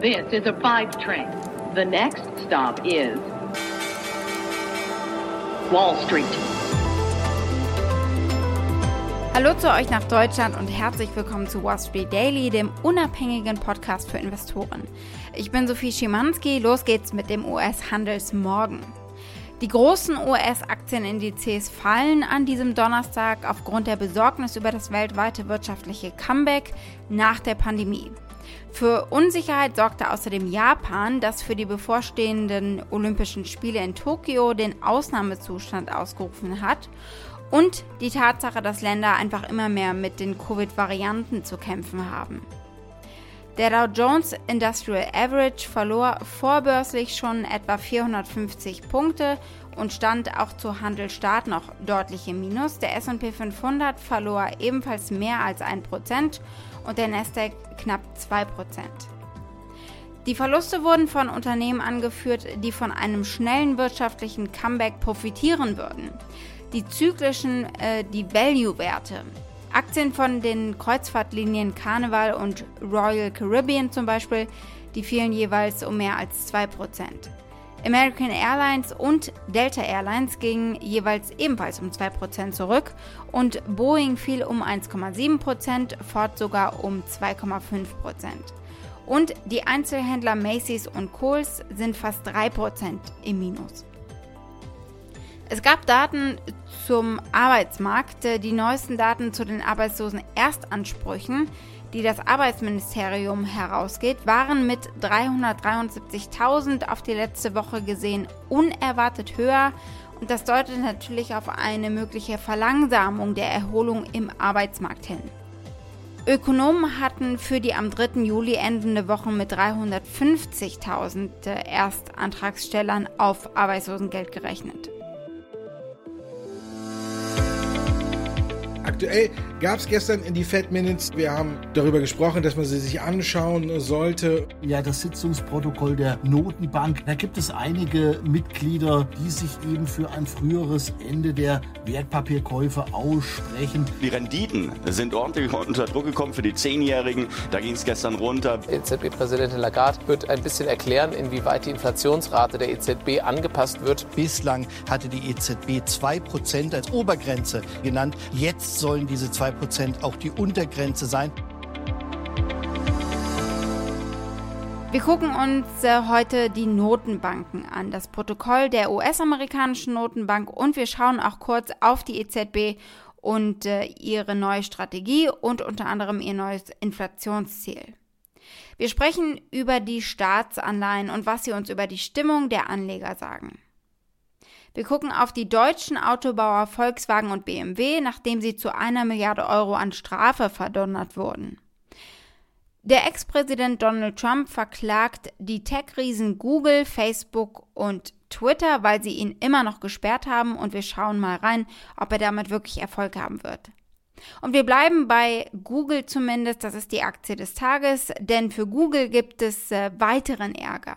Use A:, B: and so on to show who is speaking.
A: This is a five train. The next stop is Wall Street.
B: Hallo zu euch nach Deutschland und herzlich willkommen zu Wall Street Daily, dem unabhängigen Podcast für Investoren. Ich bin Sophie Schimanski, los geht's mit dem US-Handelsmorgen. Die großen US-Aktienindizes fallen an diesem Donnerstag aufgrund der Besorgnis über das weltweite wirtschaftliche Comeback nach der Pandemie. Für Unsicherheit sorgte außerdem Japan, das für die bevorstehenden Olympischen Spiele in Tokio den Ausnahmezustand ausgerufen hat und die Tatsache, dass Länder einfach immer mehr mit den Covid-Varianten zu kämpfen haben. Der Dow Jones Industrial Average verlor vorbörslich schon etwa 450 Punkte und stand auch zu Handelstart noch deutlich im Minus. Der S&P 500 verlor ebenfalls mehr als 1% und der Nasdaq knapp 2%. Die Verluste wurden von Unternehmen angeführt, die von einem schnellen wirtschaftlichen Comeback profitieren würden. Die zyklischen, äh, die Value-Werte, Aktien von den Kreuzfahrtlinien Carnival und Royal Caribbean zum Beispiel, die fielen jeweils um mehr als 2%. American Airlines und Delta Airlines gingen jeweils ebenfalls um 2% zurück und Boeing fiel um 1,7%, Ford sogar um 2,5%. Und die Einzelhändler Macy's und Kohl's sind fast 3% im Minus. Es gab Daten zum Arbeitsmarkt, die neuesten Daten zu den arbeitslosen Erstansprüchen, die das Arbeitsministerium herausgeht, waren mit 373.000 auf die letzte Woche gesehen unerwartet höher und das deutet natürlich auf eine mögliche Verlangsamung der Erholung im Arbeitsmarkt hin. Ökonomen hatten für die am 3. Juli endende Woche mit 350.000 Erstantragstellern auf Arbeitslosengeld gerechnet.
C: Aktuell gab es gestern in die Fed Minutes, wir haben darüber gesprochen, dass man sie sich anschauen sollte.
D: Ja, das Sitzungsprotokoll der Notenbank. Da gibt es einige Mitglieder, die sich eben für ein früheres Ende der Wertpapierkäufe aussprechen.
E: Die Renditen sind ordentlich unter Druck gekommen für die Zehnjährigen. Da ging es gestern runter.
F: EZB-Präsidentin Lagarde wird ein bisschen erklären, inwieweit die Inflationsrate der EZB angepasst wird.
D: Bislang hatte die EZB 2% als Obergrenze genannt. Jetzt sollen diese 2% auch die Untergrenze sein.
B: Wir gucken uns äh, heute die Notenbanken an, das Protokoll der US-amerikanischen Notenbank und wir schauen auch kurz auf die EZB und äh, ihre neue Strategie und unter anderem ihr neues Inflationsziel. Wir sprechen über die Staatsanleihen und was sie uns über die Stimmung der Anleger sagen. Wir gucken auf die deutschen Autobauer Volkswagen und BMW, nachdem sie zu einer Milliarde Euro an Strafe verdonnert wurden. Der Ex-Präsident Donald Trump verklagt die Tech-Riesen Google, Facebook und Twitter, weil sie ihn immer noch gesperrt haben und wir schauen mal rein, ob er damit wirklich Erfolg haben wird. Und wir bleiben bei Google zumindest, das ist die Aktie des Tages, denn für Google gibt es äh, weiteren Ärger.